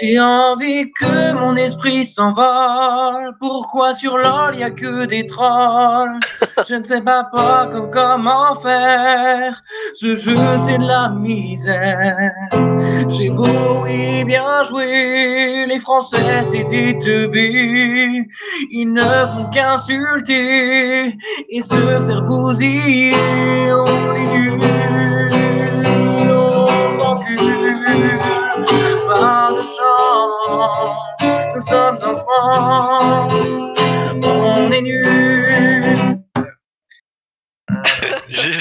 J'ai envie que mon esprit s'envole. Pourquoi sur l'ol y a que des trolls? Je ne sais pas, pas comment faire. Ce jeu c'est de la misère. J'ai beau y bien joué, les Français c'est des teubés. Ils ne font qu'insulter et se faire bousiller. Nous sommes en France. On est. J'ai-